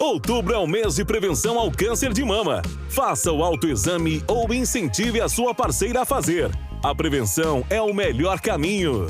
Outubro é o mês de prevenção ao câncer de mama. Faça o autoexame ou incentive a sua parceira a fazer. A prevenção é o melhor caminho.